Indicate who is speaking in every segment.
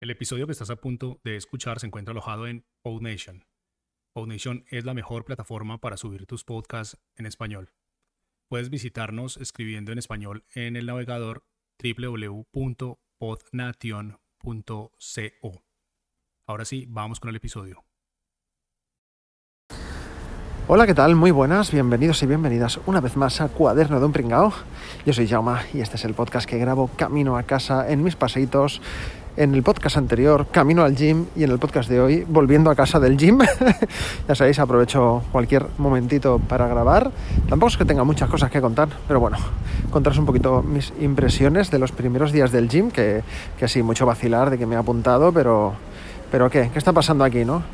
Speaker 1: El episodio que estás a punto de escuchar se encuentra alojado en PodNation. PodNation es la mejor plataforma para subir tus podcasts en español. Puedes visitarnos escribiendo en español en el navegador www.podnation.co. Ahora sí, vamos con el episodio.
Speaker 2: Hola, ¿qué tal? Muy buenas, bienvenidos y bienvenidas una vez más a Cuaderno de un Pringao. Yo soy Jauma y este es el podcast que grabo camino a casa en mis paseitos en el podcast anterior camino al gym y en el podcast de hoy volviendo a casa del gym. ya sabéis, aprovecho cualquier momentito para grabar. Tampoco es que tenga muchas cosas que contar, pero bueno, contaros un poquito mis impresiones de los primeros días del gym, que, que sí, mucho vacilar de que me he apuntado, pero... ¿Pero qué? ¿Qué está pasando aquí, no?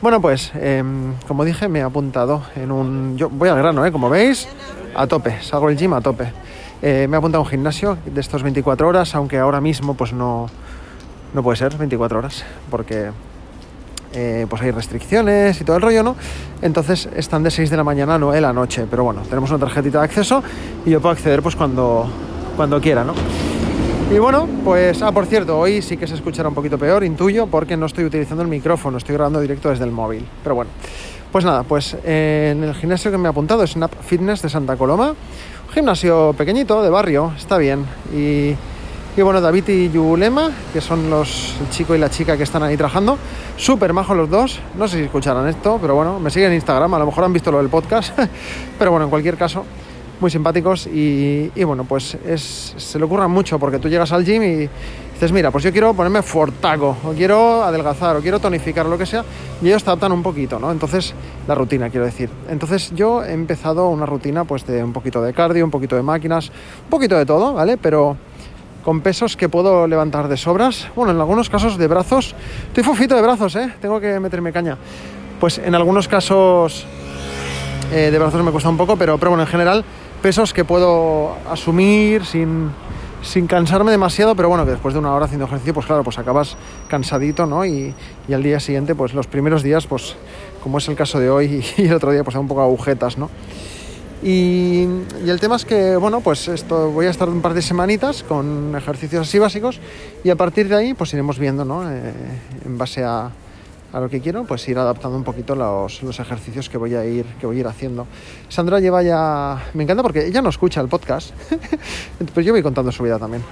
Speaker 2: Bueno, pues, em, como dije, me he apuntado en un... Yo voy al grano, ¿eh? Como veis, a tope, salgo del gym a tope. Eh, me he apuntado a un gimnasio de estos 24 horas, aunque ahora mismo pues no, no puede ser 24 horas, porque eh, pues hay restricciones y todo el rollo, ¿no? Entonces están de 6 de la mañana a 9 de la noche, pero bueno, tenemos una tarjetita de acceso y yo puedo acceder pues cuando, cuando quiera, ¿no? Y bueno, pues, ah, por cierto, hoy sí que se escuchará un poquito peor, intuyo, porque no estoy utilizando el micrófono, estoy grabando directo desde el móvil. Pero bueno, pues nada, pues en el gimnasio que me he apuntado es Snap Fitness de Santa Coloma, un gimnasio pequeñito, de barrio, está bien. Y y bueno, David y Yulema, que son los, el chico y la chica que están ahí trabajando, súper majos los dos. No sé si escucharán esto, pero bueno, me siguen en Instagram, a lo mejor han visto lo del podcast. pero bueno, en cualquier caso, muy simpáticos y, bueno, pues es, se le ocurran mucho porque tú llegas al gym y dices, mira, pues yo quiero ponerme fortaco, o quiero adelgazar, o quiero tonificar, lo que sea, y ellos te adaptan un poquito, ¿no? Entonces, la rutina, quiero decir. Entonces, yo he empezado una rutina pues de un poquito de cardio, un poquito de máquinas, un poquito de todo, ¿vale? Pero con pesos que puedo levantar de sobras. Bueno, en algunos casos de brazos. Estoy fofito de brazos, ¿eh? Tengo que meterme caña. Pues en algunos casos eh, de brazos me cuesta un poco, pero, pero bueno, en general pesos que puedo asumir sin, sin cansarme demasiado, pero bueno, que después de una hora haciendo ejercicio, pues claro, pues acabas cansadito, ¿no? Y, y al día siguiente, pues los primeros días, pues como es el caso de hoy y el otro día, pues un poco agujetas, ¿no? Y, el tema es que, bueno, pues esto voy a estar un par de semanitas con ejercicios así básicos y a partir de ahí pues iremos viendo, ¿no? Eh, en base a, a, lo que quiero, pues ir adaptando un poquito los, los, ejercicios que voy, a ir, que voy a ir haciendo. Sandra lleva ya... Me encanta porque ella no escucha el podcast, pero yo voy contando su vida también.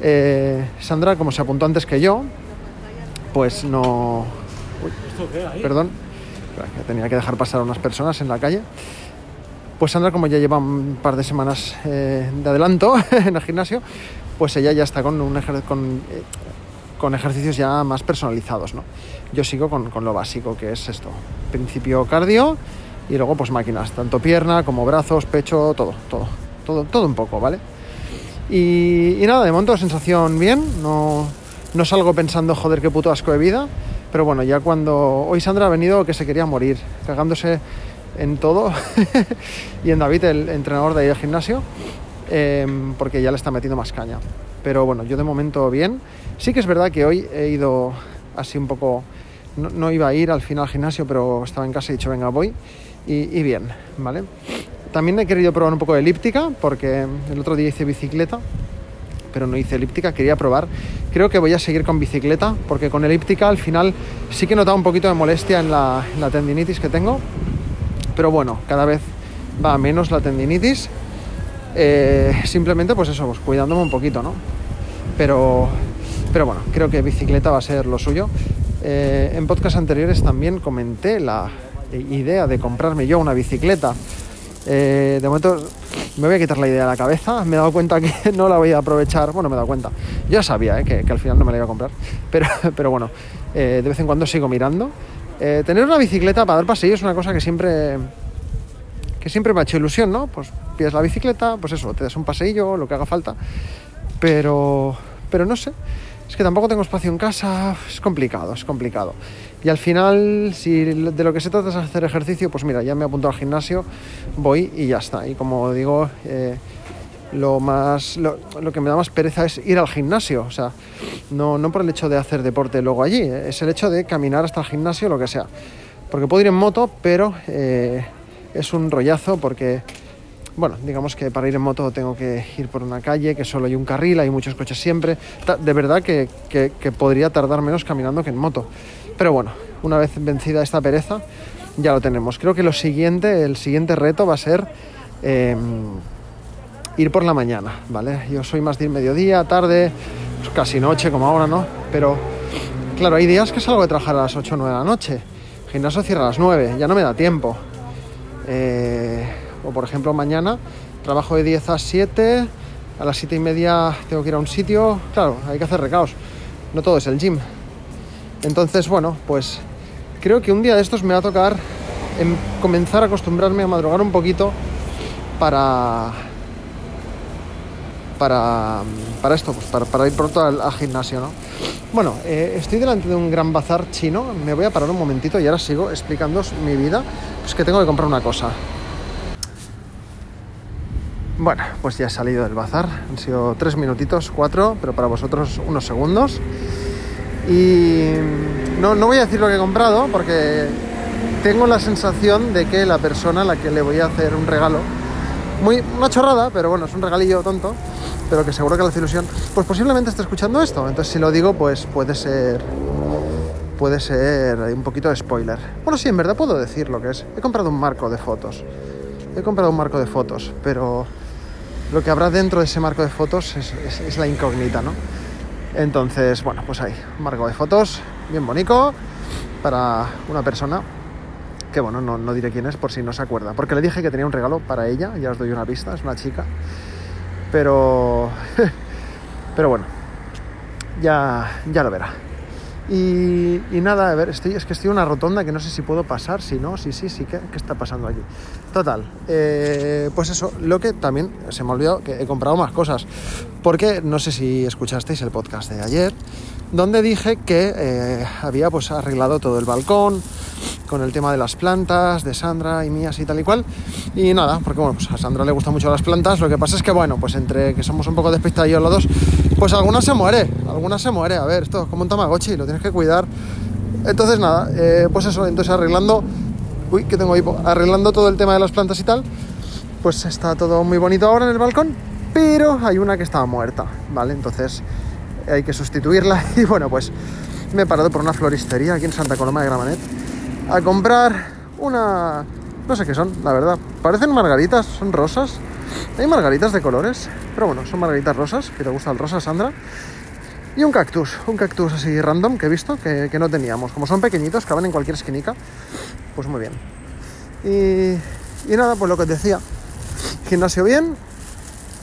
Speaker 2: Eh, Sandra, como se apuntó antes que yo, pues no... Uy, perdón, tenía que dejar pasar a unas personas en la calle. Pues Sandra, como ya lleva un par de semanas eh, de adelanto en el gimnasio, pues ella ya está con, un con, eh, con ejercicios ya más personalizados, ¿no? Yo sigo con, con, lo básico, que es esto, principio cardio y luego pues máquinas, tanto pierna como brazos, pecho, todo, todo, todo, todo un poco, ¿vale? Y, y nada, de momento sensación bien, no, no salgo pensando, joder, qué puto asco de vida, pero bueno, ya cuando... Hoy Sandra ha venido que se quería morir, cagándose en todo y en David, el entrenador de ahí del gimnasio, em, porque ya le está metiendo más caña. Pero bueno, yo de momento bien. Sí que es verdad que hoy he ido así un poco, no, iba a ir al final al gimnasio, pero estaba en casa y he dicho, venga, voy. Y, bien, ¿vale? También he querido probar un poco de elíptica, porque el otro día hice bicicleta, pero no hice elíptica, quería probar. Creo que voy a seguir con bicicleta, porque con elíptica al final sí que he notado un poquito de molestia en la tendinitis que tengo, pero bueno, cada vez va menos la tendinitis. Eh, simplemente, pues eso, pues cuidándome un poquito, ¿no? Pero, pero bueno, creo que bicicleta va a ser lo suyo. Eh, en podcast anteriores también comenté la idea de comprarme yo una bicicleta. Eh, de momento me voy a quitar la idea de la cabeza. Me he dado cuenta que no la voy a aprovechar. Bueno, me he dado cuenta. Yo sabía que, que, al final no me la iba a comprar. Pero, pero bueno, de vez en cuando sigo mirando. Eh, tener una bicicleta para dar paseos es una cosa que siempre que siempre me ha hecho ilusión, ¿no? Pues pides la bicicleta, pues eso, te das un paseillo, lo que haga falta. Pero, pero no sé, es que tampoco tengo espacio en casa, es complicado, es complicado. Y al final, si de lo que se trata es hacer ejercicio, pues mira, ya me apunto al gimnasio, voy y ya está. Y como digo, eh, lo más lo, que me da más pereza es ir al gimnasio, o sea, no, no por el hecho de hacer deporte luego allí, eh, es el hecho de caminar hasta el gimnasio, lo que sea. Porque puedo ir en moto, pero eh, es un rollazo porque bueno, digamos que para ir en moto tengo que ir por una calle, que solo hay un carril, hay muchos coches siempre. De verdad que, podría tardar menos caminando que en moto. Pero bueno, una vez vencida esta pereza, ya lo tenemos. Creo que lo siguiente, el siguiente reto va a ser em, ir por la mañana, ¿vale? Yo soy más de ir mediodía, tarde, casi noche, como ahora, ¿no? Pero claro, hay días que salgo de trabajar a las 8 o 9 de la noche. Gimnasio cierra a las 9, ya no me da tiempo. Eh, o por ejemplo mañana trabajo de 10 a 7, a las 7 y media tengo que ir a un sitio, claro, hay que hacer recaos, no todo es el gym. Entonces, bueno, pues creo que un día de estos me va a tocar comenzar a acostumbrarme a madrugar un poquito para para, para esto, pues para, para ir pronto al, gimnasio, ¿no? Bueno, eh, estoy delante de un gran bazar chino, me voy a parar un momentito y ahora sigo explicándoos mi vida, pues que tengo que comprar una cosa. Bueno, pues ya he salido del bazar. Han sido tres minutitos, cuatro, pero para vosotros unos segundos. Y no, no voy a decir lo que he comprado porque tengo la sensación de que la persona a la que le voy a hacer un regalo, muy una chorrada, pero bueno, es un regalillo tonto, pero que seguro que le hace ilusión, pues posiblemente esté escuchando esto. Entonces, si lo digo, pues puede ser. Puede ser un poquito de spoiler. Bueno, sí, en verdad puedo decir lo que es. He comprado un marco de fotos. He comprado un marco de fotos, pero lo que habrá dentro de ese marco de fotos es, la incógnita, ¿no? Entonces, bueno, pues ahí, un marco de fotos bien bonito para una persona que, bueno, no, no, diré quién es por si no se acuerda, porque le dije que tenía un regalo para ella, ya os doy una pista, es una chica, pero, pero bueno, ya, ya lo verá. Y, nada, a ver, estoy, es que estoy en una rotonda que no sé si puedo pasar, si no, si sí, sí, ¿qué, qué está pasando aquí? Total, eh, pues eso, lo que también se me olvidó que he comprado más cosas, porque no sé si escuchasteis el podcast de ayer, donde dije que eh, había pues arreglado todo el balcón, con el tema de las plantas, de Sandra y mías y tal y cual. Y nada, porque bueno, pues a Sandra le gustan mucho las plantas. Lo que pasa es que, bueno, pues entre que somos un poco despistados los dos, pues alguna se muere, alguna se muere. A ver, esto es como un tamagotchi, lo tienes que cuidar. Entonces nada, eh, pues eso, entonces arreglando, uy, que tengo ahí, arreglando todo el tema de las plantas y tal, pues está todo muy bonito ahora en el balcón, pero hay una que estaba muerta, ¿vale? Entonces hay que sustituirla y bueno, pues me he parado por una floristería aquí en Santa Coloma de Gramanet a comprar una... no sé qué son, la verdad. Parecen margaritas, son rosas. Hay margaritas de colores, pero bueno, son margaritas rosas, que te gusta el rosa, Sandra. Y un cactus, un cactus así random que he visto, que, no teníamos. Como son pequeñitos, caben en cualquier esquinica, pues muy bien. Y, y nada, pues lo que os decía, gimnasio bien.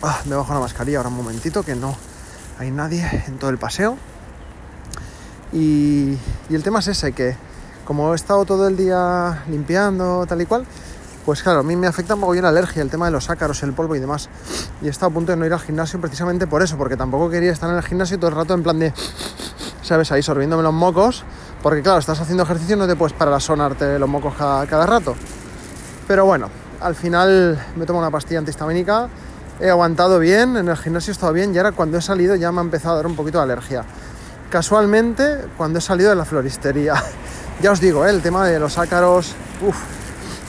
Speaker 2: Ah, me bajo la mascarilla ahora un momentito, que no hay nadie en todo el paseo. Y, y el tema es ese, que como he estado todo el día limpiando, tal y cual, pues claro, a mí me afecta un poco la alergia, el tema de los ácaros, el polvo y demás. Y he estado a punto de no ir al gimnasio precisamente por eso, porque tampoco quería estar en el gimnasio todo el rato en plan de, ¿sabes? Ahí sorbiéndome los mocos, porque claro, estás haciendo ejercicio y no te puedes parar a sonarte los mocos cada, rato. Pero bueno, al final me tomo una pastilla antihistamínica, he aguantado bien, en el gimnasio he estado bien y ahora cuando he salido ya me ha empezado a dar un poquito de alergia. Casualmente, cuando he salido de la floristería. Ya os digo, ¿eh? el tema de los ácaros,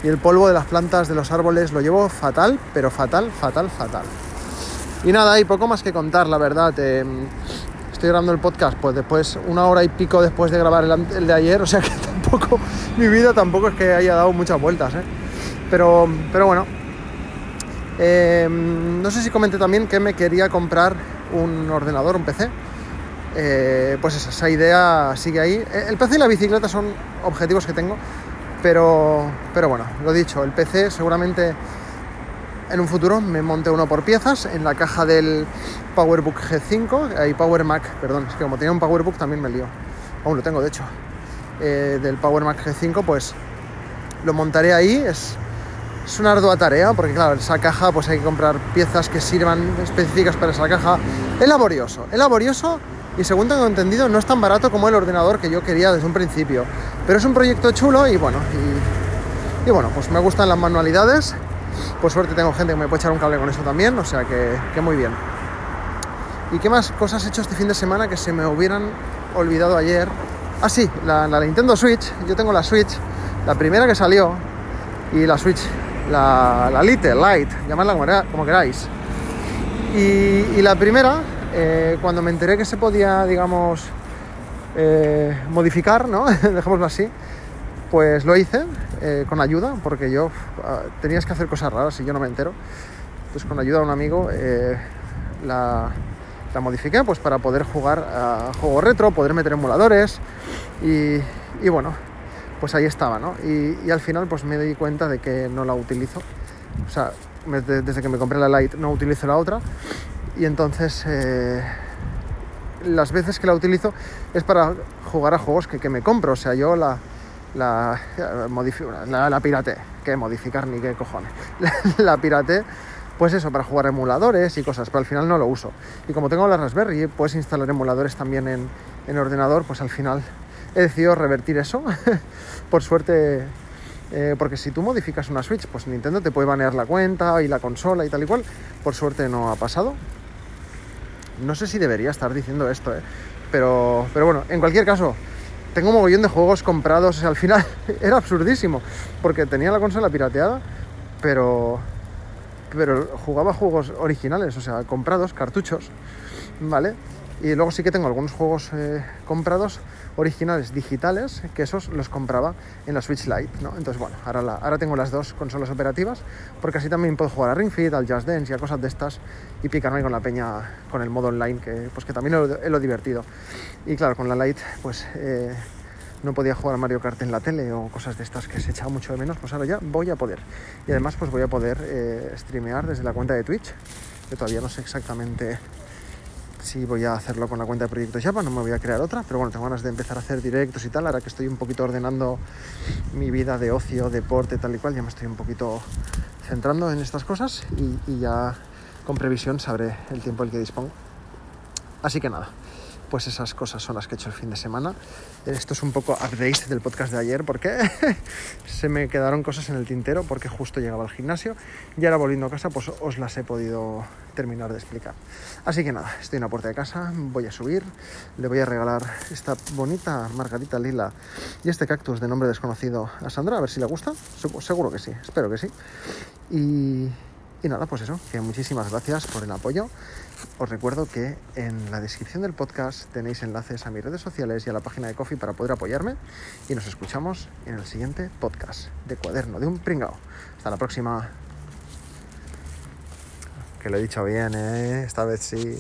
Speaker 2: y el polvo de las plantas, de los árboles, lo llevo fatal, pero fatal, fatal, fatal. Y nada, hay poco más que contar, la verdad. estoy grabando el podcast, pues después, una hora y pico después de grabar el, de ayer, o sea que tampoco, mi vida tampoco es que haya dado muchas vueltas, ¿eh? Pero, pero bueno, em, no sé si comenté también que me quería comprar un ordenador, un PC eh, pues esa idea sigue ahí. Eh, el PC y la bicicleta son objetivos que tengo, pero, pero bueno, lo dicho, el PC seguramente en un futuro me monte uno por piezas en la caja del PowerBook G5, hay Power Mac, perdón, es que como tenía un PowerBook también me lío, aún lo tengo de hecho, eh, del Power Mac G5, pues lo montaré ahí, es, es una ardua tarea, porque claro, esa caja pues hay que comprar piezas que sirvan específicas para esa caja, es laborioso, es laborioso y según tengo entendido no es tan barato como el ordenador que yo quería desde un principio. Pero es un proyecto chulo y bueno, y, bueno, pues me gustan las manualidades. Por suerte tengo gente que me puede echar un cable con eso también, o sea que, muy bien. ¿Y qué más cosas he hecho este fin de semana que se me hubieran olvidado ayer? Ah, sí, la Nintendo Switch. Yo tengo la Switch, la primera que salió, y la Switch la, la Lite, Light, llamadla como, queráis. Y, la primera, eh, cuando me enteré que se podía, digamos, eh, modificar, ¿no? Dejémoslo así, pues lo hice eh, con ayuda, porque yo ah, tenías que hacer cosas raras y yo no me entero. Entonces con ayuda de un amigo la, la, modifiqué pues para poder jugar a juegos retro, poder meter emuladores y bueno, pues ahí estaba, ¿no? Y, al final pues me di cuenta de que no la utilizo. O sea, desde que me compré la Lite no utilizo la otra. Y entonces eh, las veces que la utilizo es para jugar a juegos que, me compro. O sea, yo la, la, la, la pirate. Que modificar ni qué cojones. la pirate pues eso, para jugar emuladores y cosas, pero al final no lo uso. Y como tengo la Raspberry, puedes instalar emuladores también en, en ordenador, pues al final he decidido revertir eso. Por suerte, eh, porque si tú modificas una Switch, pues Nintendo te puede banear la cuenta y la consola y tal y cual. Por suerte no ha pasado. No sé si debería estar diciendo esto, ¿eh? pero, pero bueno, en cualquier caso, tengo un mogollón de juegos comprados. al final era absurdísimo, porque tenía la consola pirateada, pero, pero jugaba juegos originales, o sea, comprados, cartuchos, ¿vale? Y luego sí que tengo algunos juegos eh, comprados originales digitales, que esos los compraba en la Switch Lite, ¿no? Entonces, bueno, ahora, ahora tengo las dos consolas operativas, porque así también puedo jugar a Ring Fit, al Just Dance y a cosas de estas, y picarme con la peña, con el modo online, que, pues que también es lo, divertido. Y claro, con la Lite, pues... Eh, no podía jugar a Mario Kart en la tele o cosas de estas que se echaba mucho de menos, pues ahora ya voy a poder. Y además pues voy a poder eh, streamear desde la cuenta de Twitch, que todavía no sé exactamente si voy a hacerlo con la cuenta de Proyecto Java, no me voy a crear otra, pero bueno, tengo ganas de empezar a hacer directos y tal, ahora que estoy un poquito ordenando mi vida de ocio, deporte, tal y cual, ya me estoy un poquito centrando en estas cosas y, ya con previsión sabré el tiempo el que dispongo. Así que nada, pues esas cosas son las que he hecho el fin de semana. Esto es un poco update del podcast de ayer porque se me quedaron cosas en el tintero porque justo llegaba al gimnasio y ahora volviendo a casa pues os las he podido terminar de explicar. Así que nada, estoy en la puerta de casa, voy a subir, le voy a regalar esta bonita margarita lila y este cactus de nombre desconocido a Sandra, a ver si le gusta. Seguro que sí, espero que sí. Y, y nada, pues eso, que muchísimas gracias por el apoyo. Os recuerdo que en la descripción del podcast tenéis enlaces a mis redes sociales y a la página de Coffee para poder apoyarme. Y nos escuchamos en el siguiente podcast de Cuaderno de un Pringao. Hasta la próxima. Que lo he dicho bien, ¿eh? Esta vez sí.